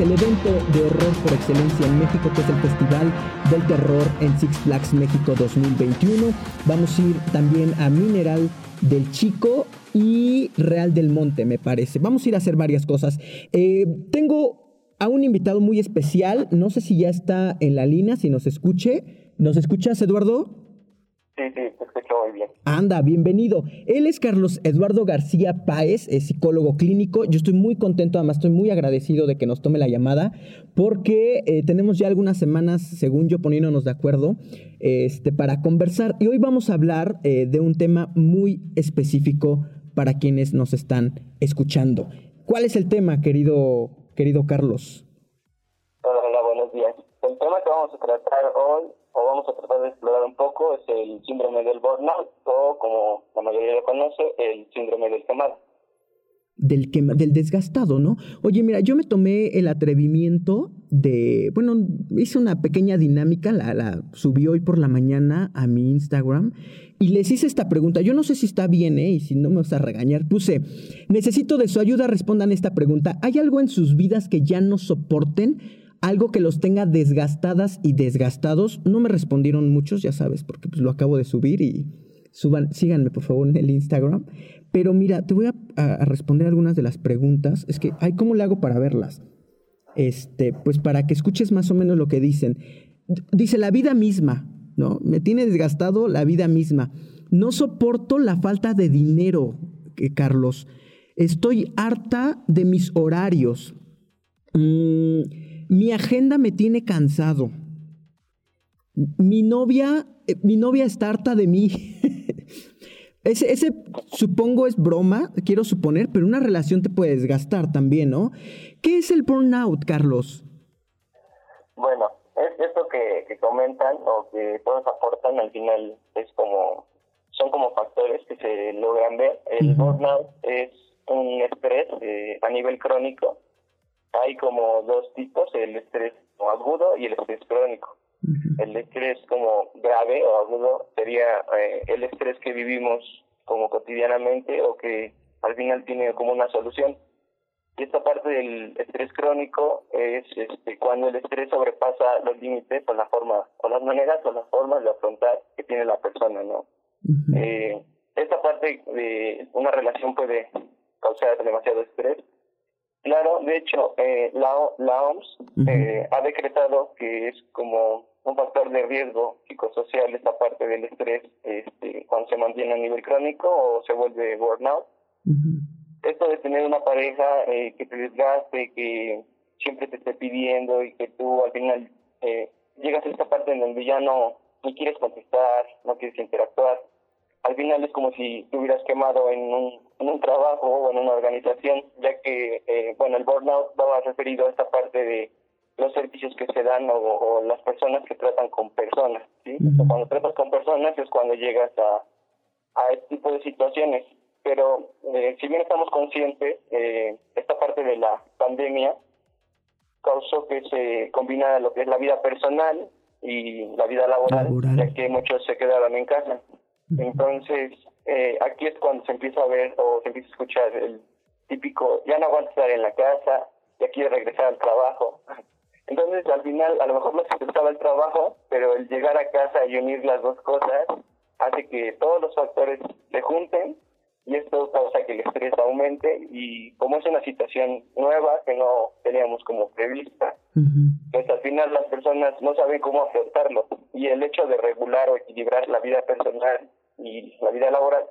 el evento de horror por excelencia en México, que es el Festival del Terror en Six Flags México 2021. Vamos a ir también a Mineral del Chico y Real del Monte, me parece. Vamos a ir a hacer varias cosas. Eh, tengo a un invitado muy especial, no sé si ya está en la línea, si nos escuche. ¿Nos escuchas, Eduardo? Sí, sí, te escucho muy bien. Anda, bienvenido. Él es Carlos Eduardo García Páez, es psicólogo clínico. Yo estoy muy contento, además estoy muy agradecido de que nos tome la llamada, porque eh, tenemos ya algunas semanas, según yo, poniéndonos de acuerdo este, para conversar. Y hoy vamos a hablar eh, de un tema muy específico para quienes nos están escuchando. ¿Cuál es el tema, querido, querido Carlos? Hola, buenos días. El tema que vamos a tratar hoy vamos a tratar de explorar un poco es el síndrome del burnout o como la mayoría lo conoce, el síndrome del quemado. Del, quema, del desgastado, ¿no? Oye, mira, yo me tomé el atrevimiento de, bueno, hice una pequeña dinámica, la, la subí hoy por la mañana a mi Instagram y les hice esta pregunta. Yo no sé si está bien, ¿eh? Y si no me vas a regañar, puse, necesito de su ayuda, respondan esta pregunta. ¿Hay algo en sus vidas que ya no soporten? Algo que los tenga desgastadas y desgastados. No me respondieron muchos, ya sabes, porque pues lo acabo de subir y suban, síganme por favor en el Instagram. Pero mira, te voy a, a, responder algunas de las preguntas. Es que, ay, ¿cómo le hago para verlas? Este, pues para que escuches más o menos lo que dicen. Dice la vida misma, ¿no? Me tiene desgastado la vida misma. No soporto la falta de dinero, eh, Carlos. Estoy harta de mis horarios. Mm, mi agenda me tiene cansado. Mi novia, eh, mi novia está harta de mí. ese, ese supongo es broma, quiero suponer, pero una relación te puede desgastar también, ¿no? ¿Qué es el burnout, Carlos? Bueno, es esto que, que comentan o que todos aportan al final es como son como factores que se logran ver. El uh -huh. burnout es un estrés eh, a nivel crónico hay como dos tipos, el estrés agudo y el estrés crónico. Uh -huh. El estrés como grave o agudo sería eh, el estrés que vivimos como cotidianamente o que al final tiene como una solución. Y esta parte del estrés crónico es este, cuando el estrés sobrepasa los límites o la forma, o las maneras o las formas de afrontar que tiene la persona, ¿no? Uh -huh. eh, esta parte de una relación puede causar demasiado estrés Claro, de hecho, eh, la, la OMS uh -huh. eh, ha decretado que es como un factor de riesgo psicosocial esta parte del estrés este, cuando se mantiene a nivel crónico o se vuelve burnout. Uh -huh. Esto de tener una pareja eh, que te desgaste, que siempre te esté pidiendo y que tú al final eh, llegas a esta parte en donde ya no ni quieres contestar, no quieres interactuar. Al final es como si te hubieras quemado en un en un trabajo o en una organización, ya que, eh, bueno, el burnout va referido a esta parte de los servicios que se dan o, o las personas que tratan con personas, ¿sí? Uh -huh. Cuando tratas con personas es cuando llegas a, a este tipo de situaciones. Pero eh, si bien estamos conscientes, eh, esta parte de la pandemia causó que se combinara lo que es la vida personal y la vida laboral, laboral. ya que muchos se quedaron en casa. Entonces, eh, aquí es cuando se empieza a ver o se empieza a escuchar el típico, ya no aguanto estar en la casa, ya quiero regresar al trabajo. Entonces, al final, a lo mejor no se gustaba el trabajo, pero el llegar a casa y unir las dos cosas hace que todos los factores se junten y esto causa que el estrés aumente y como es una situación nueva que no teníamos como prevista, uh -huh. pues al final las personas no saben cómo afrontarlo y el hecho de regular o equilibrar la vida personal y la vida laboral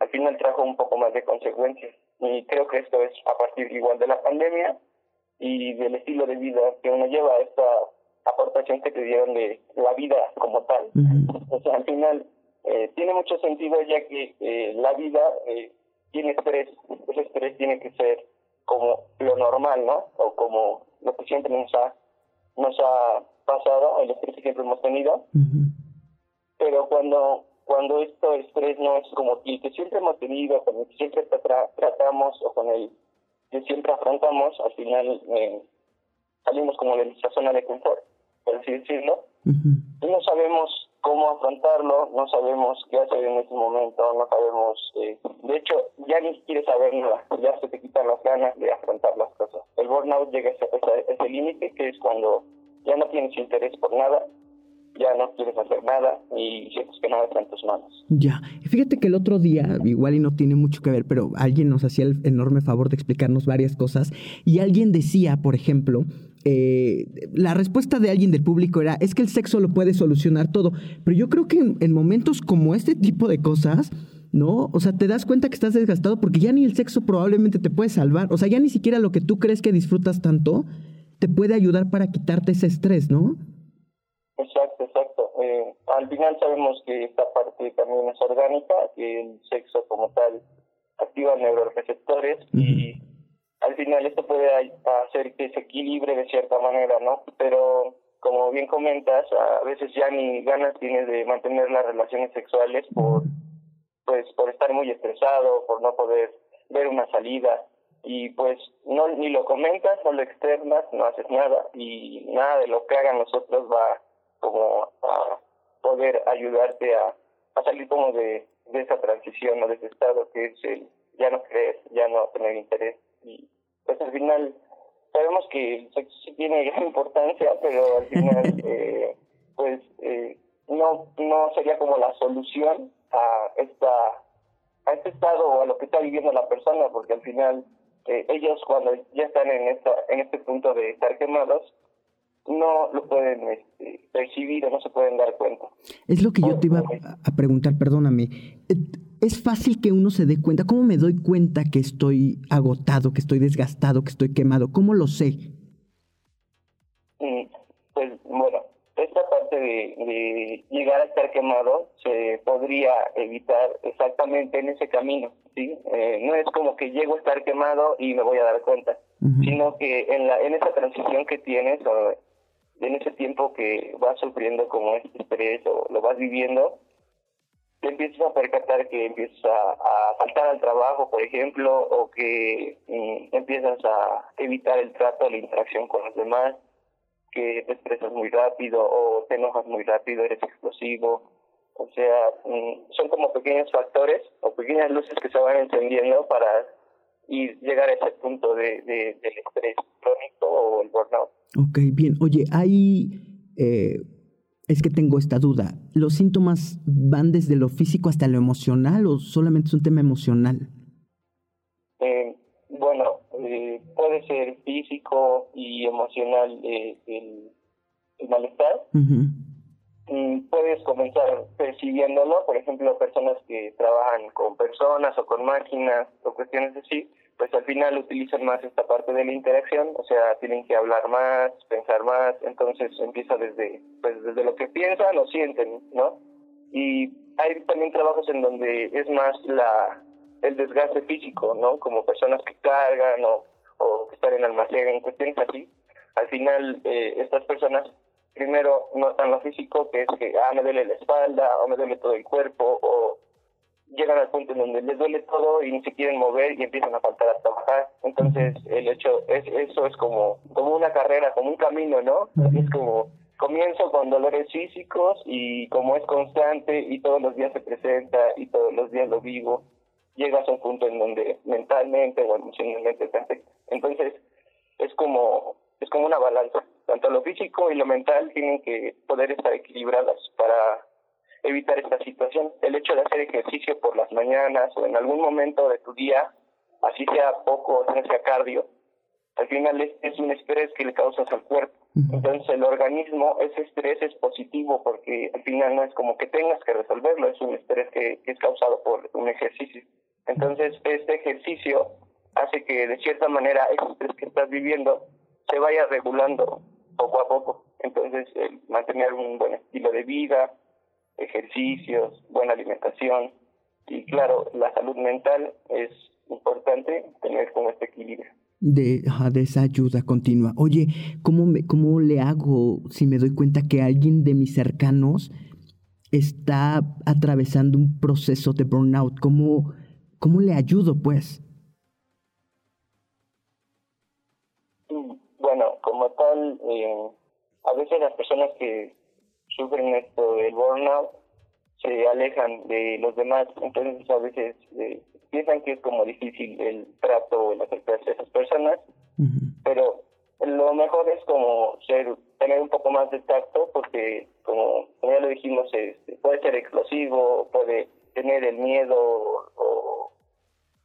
al final trajo un poco más de consecuencias y creo que esto es a partir igual de la pandemia y del estilo de vida que uno lleva esta aportación que te dieron de la vida como tal uh -huh. o sea al final eh, tiene mucho sentido ya que eh, la vida eh, tiene estrés ese estrés tiene que ser como lo normal no o como lo que siempre nos ha nos ha pasado el estrés que siempre hemos tenido uh -huh. pero cuando cuando esto estrés no es como el que siempre hemos tenido, con el que siempre tra tratamos o con el que siempre afrontamos, al final eh, salimos como de nuestra zona de confort, por así decirlo. Uh -huh. No sabemos cómo afrontarlo, no sabemos qué hacer en ese momento, no sabemos, eh, de hecho, ya ni quieres saber nada, ya se te quitan las ganas de afrontar las cosas. El burnout llega a ese, ese límite que es cuando ya no tienes interés por nada, ya no quieres hacer nada y sientes que nada está en tus manos. Ya, fíjate que el otro día, igual y no tiene mucho que ver, pero alguien nos hacía el enorme favor de explicarnos varias cosas y alguien decía, por ejemplo, eh, la respuesta de alguien del público era, es que el sexo lo puede solucionar todo, pero yo creo que en, momentos como este tipo de cosas, ¿no? O sea, te das cuenta que estás desgastado porque ya ni el sexo probablemente te puede salvar, o sea, ya ni siquiera lo que tú crees que disfrutas tanto te puede ayudar para quitarte ese estrés, ¿no? Al final sabemos que esta parte también es orgánica, que el sexo como tal activa neuroreceptores y al final esto puede hacer que se equilibre de cierta manera, ¿no? Pero como bien comentas, a veces ya ni ganas tienes de mantener las relaciones sexuales por pues por estar muy estresado, por no poder ver una salida y pues no ni lo comentas, no lo externas, no haces nada y nada de lo que hagan nosotros va como a poder ayudarte a, a salir como de, de esa transición o de ese estado que es el ya no creer, ya no tener interés. Y pues al final sabemos que sí tiene gran importancia, pero al final eh, pues eh, no no sería como la solución a esta a este estado o a lo que está viviendo la persona, porque al final eh, ellos cuando ya están en esta en este punto de estar quemados no lo pueden este, percibir o no se pueden dar cuenta. Es lo que yo te iba a preguntar, perdóname es fácil que uno se dé cuenta. ¿Cómo me doy cuenta que estoy agotado, que estoy desgastado, que estoy quemado? ¿Cómo lo sé? Mm, pues bueno, esta parte de, llegar a estar quemado se podría evitar exactamente en ese camino, ¿sí? Eh, no es como que llego a estar quemado y me voy a dar cuenta, sino que en, la, en esa transición que tienes o en ese tiempo que vas sufriendo como este estrés o lo vas viviendo, te empiezas a percatar que empiezas a, faltar al trabajo, por ejemplo, o que mm, empiezas a evitar el trato, la interacción con los demás, que te expresas muy rápido o te enojas muy rápido, eres explosivo. O sea, mm, son como pequeños factores o pequeñas luces que se van encendiendo para ir, llegar a ese punto de, de, del estrés crónico. Ok, bien. Oye, hay... Eh es que tengo esta duda. ¿Los síntomas van desde lo físico hasta lo emocional o solamente es un tema emocional? Eh, bueno, eh, puede ser físico y emocional eh, el, malestar. Mm, puedes comenzar percibiéndolo, por ejemplo, personas que trabajan con personas o con máquinas o cuestiones así, pues al final utilizan más esta parte de la interacción, o sea, tienen que hablar más, pensar más, entonces empieza desde, pues desde lo que piensan o sienten, ¿no? Y hay también trabajos en donde es más la el desgaste físico, ¿no? Como personas que cargan o, o que están en almacén, cuestiones así. Al final, eh, estas personas primero notan lo físico, que es que, ah, me duele la espalda, o me duele todo el cuerpo, o llegan al punto en donde les duele todo y ni se quieren mover y empiezan a faltar a trabajar. Entonces, el hecho, es eso es como, como una carrera, como un camino, ¿no? Es como, comienzo con dolores físicos y como es constante y todos los días se presenta y todos los días lo vivo, llegas a un punto en donde mentalmente o emocionalmente te afecta. Entonces, es como, es como una balanza. Tanto lo físico y lo mental tienen que poder estar equilibradas para evitar esta situación. El hecho de hacer ejercicio por las mañanas o en algún momento de tu día, así sea poco, o sea cardio, al final es, un estrés que le causas al cuerpo. Entonces el organismo, ese estrés es positivo porque al final no es como que tengas que resolverlo, es un estrés que, es causado por un ejercicio. Entonces este ejercicio hace que de cierta manera ese estrés que estás viviendo se vaya regulando poco a poco. Entonces mantener un buen estilo de vida, ejercicios, buena alimentación y claro, la salud mental es importante tener como este equilibrio. De, de esa ayuda continua. Oye, ¿cómo, me, ¿cómo le hago si me doy cuenta que alguien de mis cercanos está atravesando un proceso de burnout? ¿Cómo, cómo le ayudo, pues? Mm, bueno, como tal, eh, a veces las personas que sufren esto del burnout se alejan de los demás, entonces a veces eh, piensan que es como difícil el trato o el acercarse a esas personas, pero lo mejor es como ser tener un poco más de tacto porque como, ya lo dijimos este, puede ser explosivo puede tener el miedo o,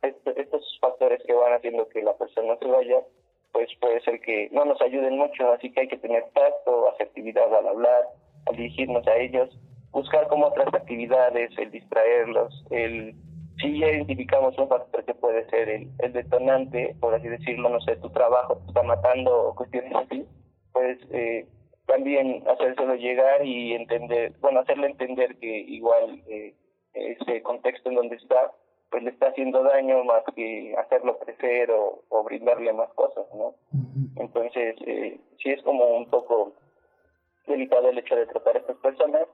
estos factores que van haciendo que la persona se vaya pues puede ser que no nos ayuden mucho así que hay que tener tacto asertividad al hablar dirigirnos a ellos buscar como otras actividades el distraerlos el si ya identificamos un factor que puede ser el, el detonante, por así decirlo, no sé, tu trabajo te está matando o cuestiones así, pues eh, también hacérselo llegar y entender, bueno, hacerle entender que igual eh, ese contexto en donde está, pues le está haciendo daño más que hacerlo crecer o, o brindarle más cosas, ¿no? Entonces, eh, sí es como un poco delicado el hecho de tratar a estas personas,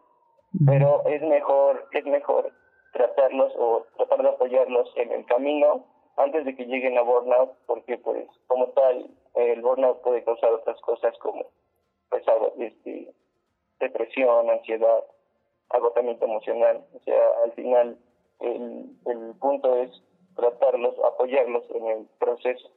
pero es mejor, es mejor tratarlos o tratar de apoyarlos en el camino antes de que lleguen a burnout, porque pues como tal el burnout puede causar otras cosas como pues este, depresión, ansiedad, agotamiento emocional. O sea, al final el, el punto es tratarlos, apoyarlos en el proceso.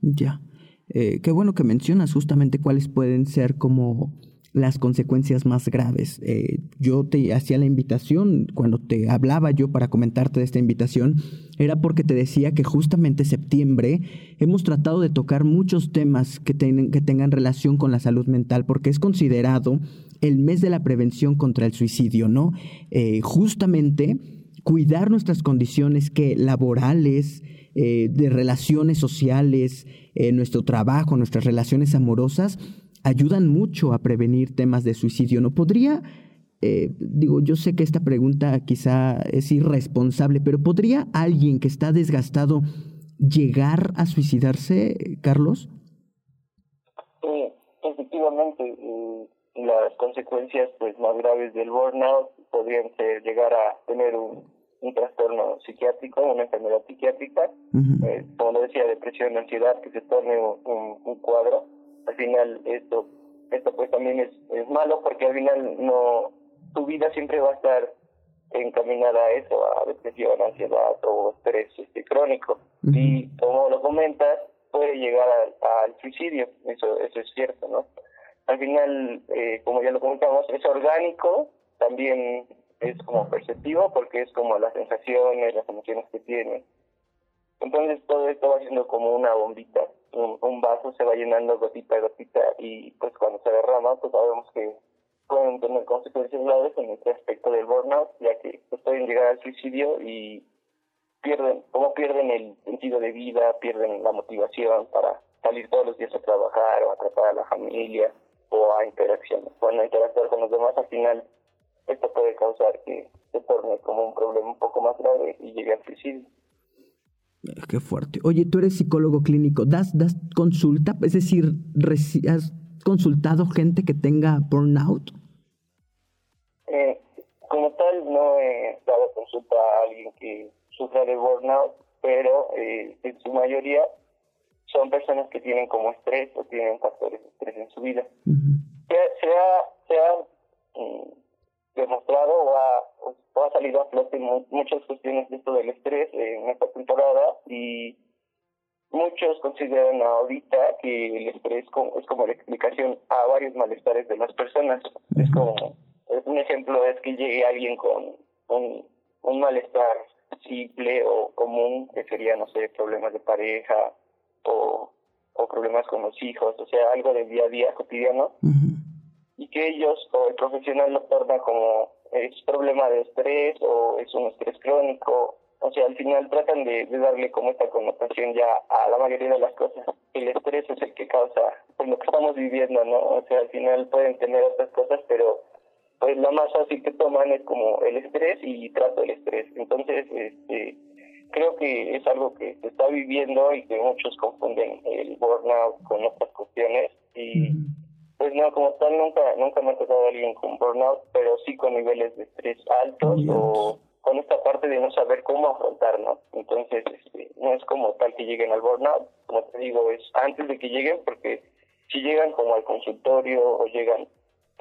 Ya. Eh, qué bueno que mencionas justamente cuáles pueden ser como las consecuencias más graves. Eh, yo te hacía la invitación, cuando te hablaba yo para comentarte de esta invitación, era porque te decía que justamente septiembre hemos tratado de tocar muchos temas que, que tengan relación con la salud mental, porque es considerado el mes de la prevención contra el suicidio, ¿no? Eh, justamente cuidar nuestras condiciones que laborales, eh, de relaciones sociales, nuestro trabajo, nuestras relaciones amorosas, ayudan mucho a prevenir temas de suicidio. ¿No podría, eh, digo, yo sé que esta pregunta quizá es irresponsable, pero ¿podría alguien que está desgastado llegar a suicidarse, Carlos? Sí, efectivamente, las consecuencias pues más graves del burnout podrían ser llegar a tener un, trastorno psiquiátrico, una enfermedad psiquiátrica, eh, como lo decía, depresión, ansiedad, que se torne un cuadro al final esto esto pues también es, es malo porque al final no tu vida siempre va a estar encaminada a eso, a depresión, ansiedad o estrés este, crónico. Y como lo comentas, puede llegar al suicidio, eso, eso es cierto, ¿no? Al final, eh, como ya lo comentamos, es orgánico, también es como perceptivo porque es como las sensaciones, las emociones que tiene. Entonces todo esto va siendo como una bombita un, vaso se va llenando gotita a gotita y pues cuando se derrama pues sabemos que pueden tener consecuencias graves en este aspecto del burnout ya que pues, pueden llegar al suicidio y pierden, como pierden el sentido de vida, pierden la motivación para salir todos los días a trabajar o a tratar a la familia o a interacción, bueno, interactuar con los demás, al final esto puede causar que se torne como un problema un poco más grave y llegue al suicidio. Qué fuerte. Oye, tú eres psicólogo clínico, ¿das, das consulta? Es decir, ¿has consultado gente que tenga burnout? Eh, como tal, no he dado consulta a alguien que sufra de burnout, pero eh, en su mayoría son personas que tienen como estrés o tienen factores de estrés en su vida. se, ha, mm, demostrado o ha, ha salido a flote muchas cuestiones de esto del estrés esta temporada y muchos consideran ahorita que el estrés es como la explicación a varios malestares de las personas. Es como, un ejemplo es que llegue alguien con un, un malestar simple o común, que sería, no sé, problemas de pareja o, o problemas con los hijos, o sea, algo del día a día cotidiano y que ellos o el profesional lo torna como es problema de estrés o es un estrés crónico. O sea, al final tratan de, darle como esta connotación ya a la mayoría de las cosas. El estrés es el que causa pues, lo que estamos viviendo, ¿no? O sea, al final pueden tener otras cosas, pero pues lo más fácil que toman es como el estrés y trato el estrés. Entonces, este creo que es algo que se está viviendo y que muchos confunden el burnout con otras cuestiones y pues no, como tal nunca nunca me ha tocado alguien con burnout, pero sí con niveles de estrés altos o con esta parte de no saber cómo afrontarlo. Entonces, este, no es como tal que lleguen al burnout, como te digo, es antes de que lleguen, porque si llegan como al consultorio o llegan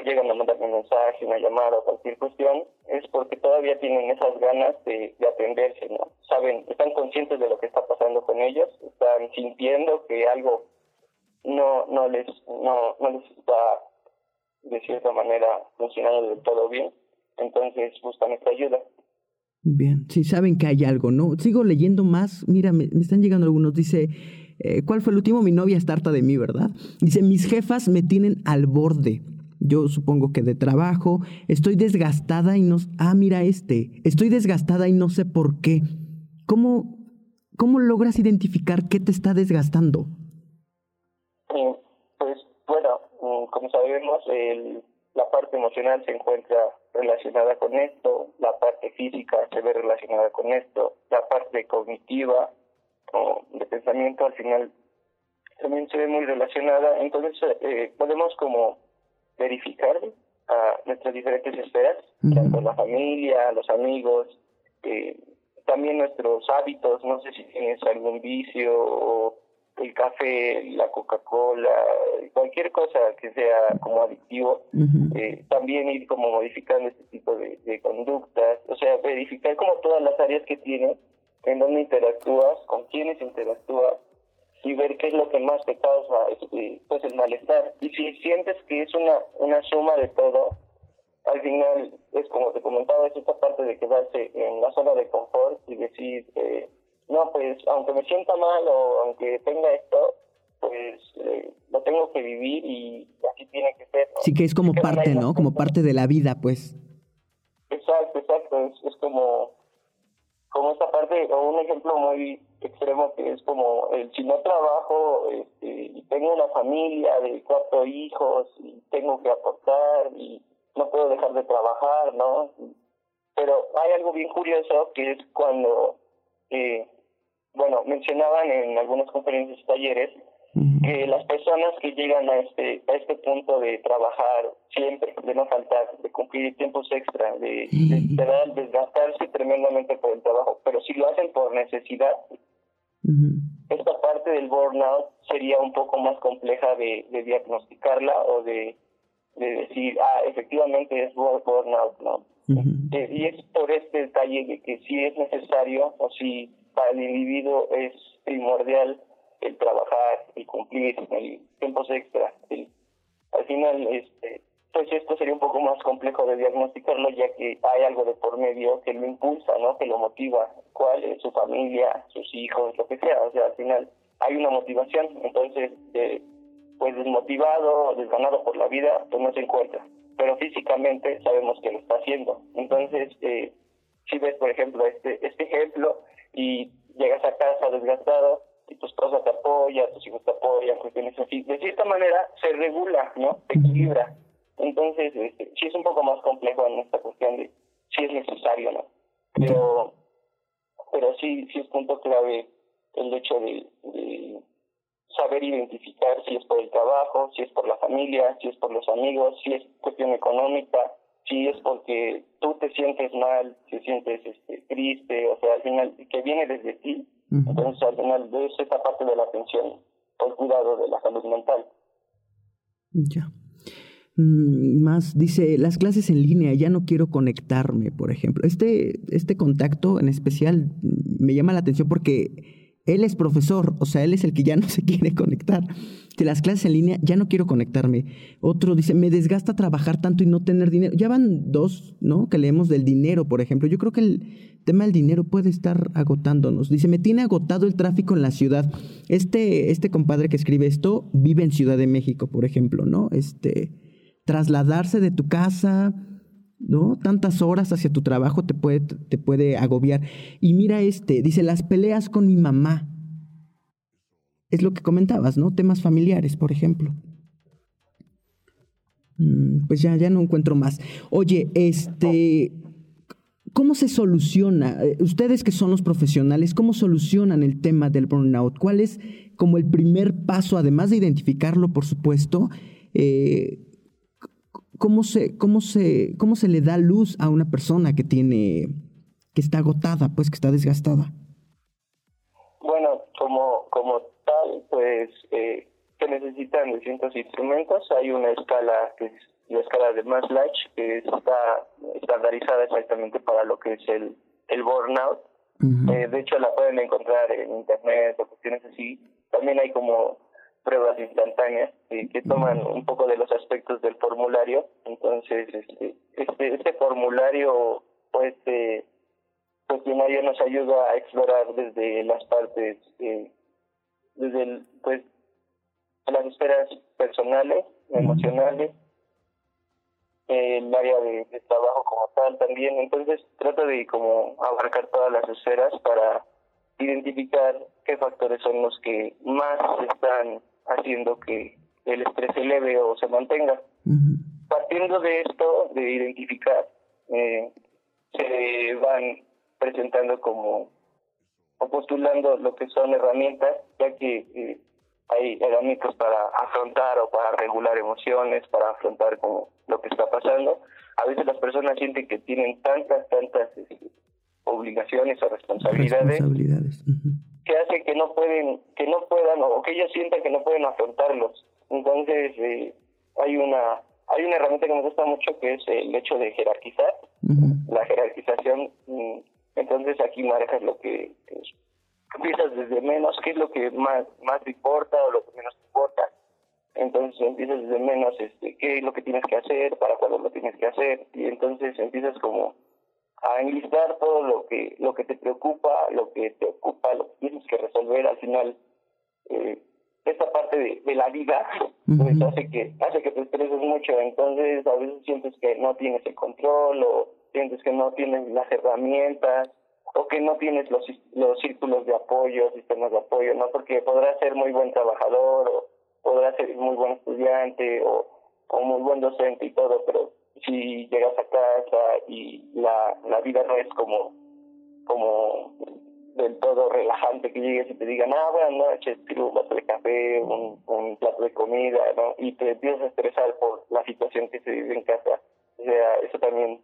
llegan a mandarme un mensaje, una llamada o cualquier cuestión, es porque todavía tienen esas ganas de, de atenderse, ¿no? Saben, están conscientes de lo que está pasando con ellos, están sintiendo que algo no, no les, no, no les está de cierta manera funcionando del todo bien, entonces buscan esta ayuda. Bien, sí saben que hay algo, ¿no? Sigo leyendo más, mira, me, están llegando algunos, dice, eh, ¿cuál fue el último? Mi novia está harta de mí, ¿verdad? Dice, mis jefas me tienen al borde. Yo supongo que de trabajo, estoy desgastada y no... Ah, mira este, estoy desgastada y no sé por qué. ¿Cómo, cómo logras identificar qué te está desgastando? pues bueno, mm, como sabemos, el, la parte emocional se encuentra relacionada con esto, la parte física se ve relacionada con esto, la parte cognitiva o de pensamiento al final también se ve muy relacionada. Entonces eh, podemos como verificar a nuestras diferentes esferas, tanto la familia, los amigos, eh, también nuestros hábitos, no sé si tienes algún vicio o el café, la Coca-Cola, cualquier cosa que sea como adictivo, eh, también ir como modificando este tipo de, de, conductas, o sea, verificar como todas las áreas que tienes, en dónde interactúas, con quiénes interactúas y ver qué es lo que más te causa este, pues el malestar. Y si sientes que es una, una suma de todo, al final es como te comentaba, es esta parte de quedarse en la zona de confort y decir, eh, no, pues aunque me sienta mal o aunque tenga esto, pues eh, lo tengo que vivir y así tiene que ser. Sí, que es como parte, ¿no? Como parte de la vida, pues. Exacto, exacto. Es, es como, como esta parte, o un ejemplo muy extremo que es como el si no trabajo este, y tengo una familia de cuatro hijos y tengo que aportar y no puedo dejar de trabajar, ¿no? Pero hay algo bien curioso que es cuando eh, bueno, mencionaban en algunas conferencias y talleres que las personas que llegan a este a este punto de trabajar siempre, de no faltar, de cumplir tiempos extra, de, de, desgastarse tremendamente por el trabajo, pero si lo hacen por necesidad, esta parte del burnout sería un poco más compleja de, de diagnosticarla o de, de decir, ah, efectivamente es burnout, ¿no? Eh, y es por este detalle de que si es necesario o si para el individuo es primordial el trabajar y cumplir el tiempos extra. al final, este, pues esto sería un poco más complejo de diagnosticarlo ya que hay algo de por medio que lo impulsa, ¿no? Que lo motiva. ¿Cuál es su familia, sus hijos, lo que sea? O sea, al final hay una motivación. Entonces, eh, pues desmotivado, desganado por la vida, pues no se encuentra. Pero físicamente sabemos que lo está haciendo. Entonces, eh, si ves, por ejemplo, este, este ejemplo, y llegas a casa desgastado y tu esposa te apoya, tus hijos te apoyan, cuestiones así. De cierta manera se regula, ¿no? Se equilibra. Entonces, este, sí es un poco más complejo en esta cuestión de si es necesario, ¿no? Pero, pero sí, sí es punto clave el hecho de, de saber identificar si es por el trabajo, si es por la familia, si es por los amigos, si es cuestión económica, si es porque tú te sientes mal, te sientes este, triste, o sea, al final, que viene desde ti, entonces al final de esa parte de la atención el cuidado de la salud mental. Ya. Mm, más dice las clases en línea ya no quiero conectarme por ejemplo este este contacto en especial me llama la atención porque él es profesor, o sea, él es el que ya no se quiere conectar. De las clases en línea, ya no quiero conectarme. Otro dice, me desgasta trabajar tanto y no tener dinero. Ya van dos, ¿no? Que leemos del dinero, por ejemplo. Yo creo que el tema del dinero puede estar agotándonos. Dice, me tiene agotado el tráfico en la ciudad. Este, este compadre que escribe esto vive en Ciudad de México, por ejemplo, ¿no? Este, trasladarse de tu casa, ¿no? Tantas horas hacia tu trabajo te puede, te puede agobiar. Y mira este, dice, las peleas con mi mamá. Es lo que comentabas, ¿no? Temas familiares, por ejemplo. Mm, pues ya, ya no encuentro más. Oye, este, ¿cómo se soluciona? Eh, ustedes que son los profesionales, ¿cómo solucionan el tema del burnout? ¿Cuál es como el primer paso, además de identificarlo, por supuesto? Eh, ¿cómo se, cómo se, cómo se le da luz a una persona que tiene, que está agotada, pues que está desgastada? Bueno, como, como tal, pues eh, que necesitan distintos instrumentos. Hay una escala que es la escala de Maslach, que está estandarizada exactamente para lo que es el, el burnout. Eh, de hecho, la pueden encontrar en internet o cuestiones así. También hay como pruebas instantáneas que toman un poco de los aspectos del formulario. Entonces, este, este, este formulario pues este cuestionario nos ayuda a explorar desde las partes, eh, desde el, pues las esferas personales, emocionales, el área de, trabajo como tal también. Entonces trata de como abarcar todas las esferas para identificar qué factores son los que más están haciendo que el estrés se eleve o se mantenga. Partiendo de esto, de identificar, eh, se van presentando como o postulando lo que son herramientas, ya que eh, hay herramientas para afrontar o para regular emociones, para afrontar como lo que está pasando. A veces las personas sienten que tienen tantas, tantas este, obligaciones o responsabilidades, que hace que no pueden, que no puedan o que ellos sientan que no pueden afrontarlos. Entonces eh, hay una hay una herramienta que me gusta mucho que es el hecho de jerarquizar, la jerarquización. Mm, entonces aquí manejas lo que empiezas desde menos, qué es lo que más, más te importa o lo que menos te importa. Entonces empiezas desde menos, este, qué es lo que tienes que hacer, para cuándo lo tienes que hacer, y entonces empiezas como a enlistar todo lo que lo que te preocupa, lo que te ocupa, lo que tienes que resolver al final. Eh, esta parte de, de la vida pues hace que hace que te estreses mucho entonces a veces sientes que no tienes el control o sientes que no tienes las herramientas o que no tienes los, los círculos de apoyo, sistemas de apoyo, ¿no? Porque podrás ser muy buen trabajador o podrás ser muy buen estudiante o, o muy buen docente y todo, pero si llegas a casa y la, la vida no es como, como del todo relajante que llegues y te digan, ah, buenas noches, quiero un vaso de café, un, un plato de comida, ¿no? Y te empiezas a estresar por la situación que se vive en casa. O sea, eso también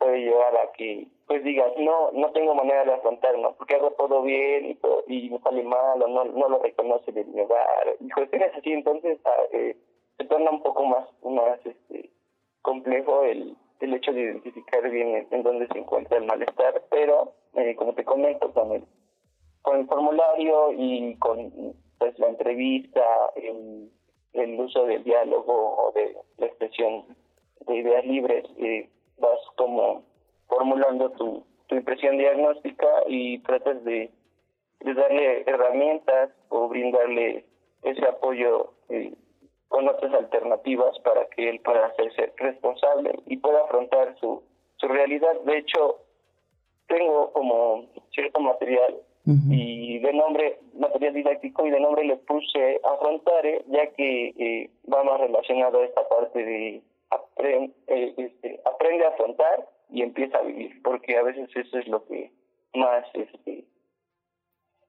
puede llevar a que pues digas no no tengo manera de afrontar no porque hago todo bien y, y me sale mal o no no lo reconoce de mi hogar y cuestiones así entonces ah, eh, se torna un poco más más este complejo el el hecho de identificar bien en dónde se encuentra el malestar pero eh, como te comento con el con el formulario y con pues la entrevista el, uso del diálogo o de la expresión de ideas libres eh, vas como formulando tu, tu impresión diagnóstica y tratas de, de darle herramientas o brindarle ese apoyo eh, con otras alternativas para que él pueda hacerse responsable y pueda afrontar su, su realidad. De hecho, tengo como cierto material y de nombre, material didáctico y de nombre le puse afrontar, ya que eh, va más relacionado a esta parte de aprende, eh, este, aprende a afrontar y empieza a vivir, porque a veces eso es lo que más este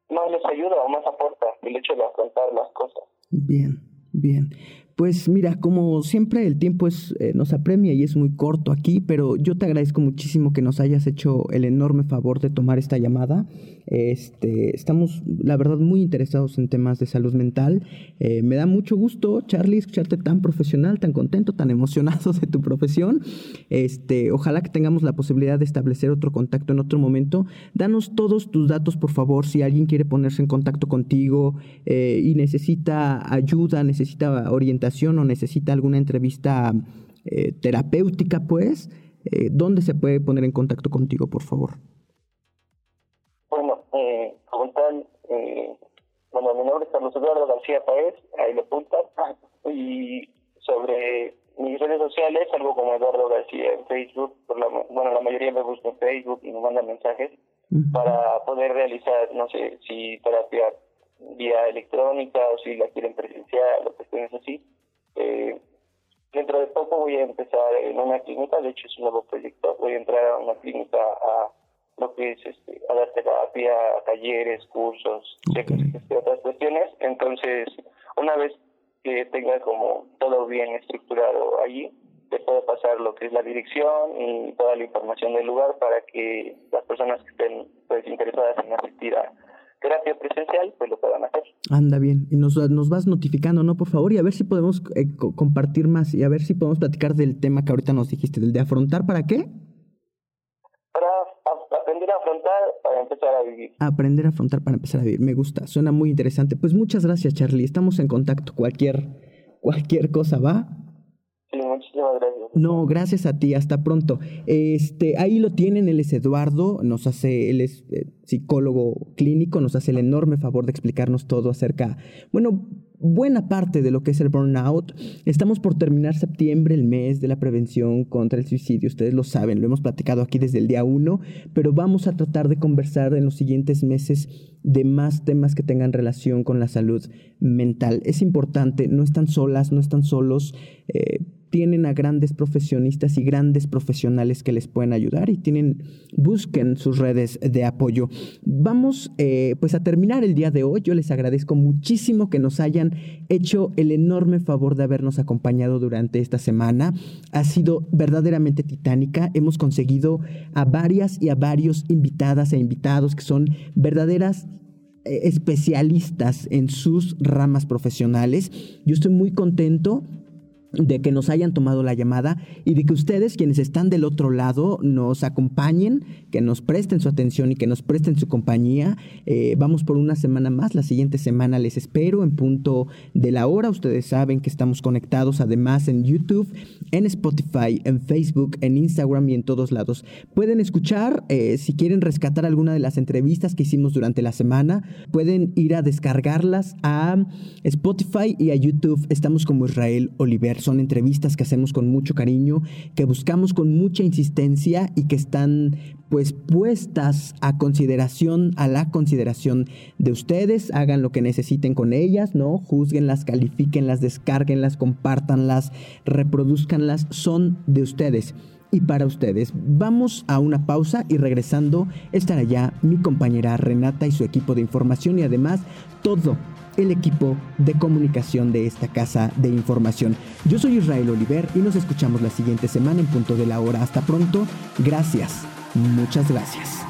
más les ayuda o más aporta el hecho de afrontar las cosas. Bien, bien. Pues mira, como siempre el tiempo es, eh, nos apremia y es muy corto aquí, pero yo te agradezco muchísimo que nos hayas hecho el enorme favor de tomar esta llamada. Este, estamos, la verdad, muy interesados en temas de salud mental. Eh, me da mucho gusto, Charlie, escucharte tan profesional, tan contento, tan emocionado de tu profesión. Este, ojalá que tengamos la posibilidad de establecer otro contacto en otro momento. Danos todos tus datos, por favor, si alguien quiere ponerse en contacto contigo eh, y necesita ayuda, necesita orientación o necesita alguna entrevista eh, terapéutica, pues, ¿dónde se puede poner en contacto contigo, por favor? Bueno, mi nombre es Carlos Eduardo García Paez, ahí lo apuntan, y sobre mis redes sociales, algo como Eduardo García en Facebook, por la, bueno, la mayoría me busca en Facebook y me mandan mensajes para poder realizar, no sé, si terapia vía electrónica o si la quieren presencial o cuestiones así. Eh, dentro de poco voy a empezar en una clínica, de hecho es un nuevo proyecto, voy a entrar a una clínica a lo que es este, a dar terapia, talleres, cursos, este, otras cuestiones. Entonces, una vez que tenga como todo bien estructurado allí, te puedo pasar lo que es la dirección y toda la información del lugar para que las personas que estén pues interesadas en asistir a terapia presencial, pues lo puedan hacer. Anda bien, y nos, nos vas notificando, ¿no? Por favor, y a ver si podemos eh, compartir más y a ver si podemos platicar del tema que ahorita nos dijiste, del de afrontar, ¿para qué? Para empezar a vivir. Aprender a afrontar para empezar a vivir, me gusta, suena muy interesante. Pues muchas gracias, Charlie, estamos en contacto, cualquier, cualquier cosa, ¿va? Sí, muchísimas gracias. No, gracias a ti, hasta pronto. Este, ahí lo tienen, él es Eduardo, nos hace, él es eh, psicólogo clínico, nos hace el enorme favor de explicarnos todo acerca, bueno, buena parte de lo que es el burnout. Estamos por terminar septiembre, el mes de la prevención contra el suicidio. Ustedes lo saben, lo hemos platicado aquí desde el día uno, pero vamos a tratar de conversar en los siguientes meses de más temas que tengan relación con la salud mental. Es importante, no están solas, no están solos. Eh, tienen a grandes profesionistas y grandes profesionales que les pueden ayudar y tienen, busquen sus redes de apoyo. Vamos eh, pues a terminar el día de hoy. Yo les agradezco muchísimo que nos hayan hecho el enorme favor de habernos acompañado durante esta semana. Ha sido verdaderamente titánica. Hemos conseguido a varias y a varios invitadas e invitados que son verdaderas eh, especialistas en sus ramas profesionales. Yo estoy muy contento de que nos hayan tomado la llamada y de que ustedes, quienes están del otro lado, nos acompañen, que nos presten su atención y que nos presten su compañía. Eh, vamos por una semana más. La siguiente semana les espero en punto de la hora. Ustedes saben que estamos conectados además en YouTube, en Spotify, en Facebook, en Instagram y en todos lados. Pueden escuchar, eh, si quieren rescatar alguna de las entrevistas que hicimos durante la semana, pueden ir a descargarlas a Spotify y a YouTube. Estamos como Israel Oliver son entrevistas que hacemos con mucho cariño, que buscamos con mucha insistencia y que están pues puestas a consideración, a la consideración de ustedes, hagan lo que necesiten con ellas, ¿no? Juzguenlas, califíquenlas, descárguenlas, compártanlas, reproduzcanlas, son de ustedes y para ustedes. Vamos a una pausa y regresando estará ya mi compañera Renata y su equipo de información y además todo el equipo de comunicación de esta casa de información. Yo soy Israel Oliver y nos escuchamos la siguiente semana en punto de la hora. Hasta pronto. Gracias. Muchas gracias.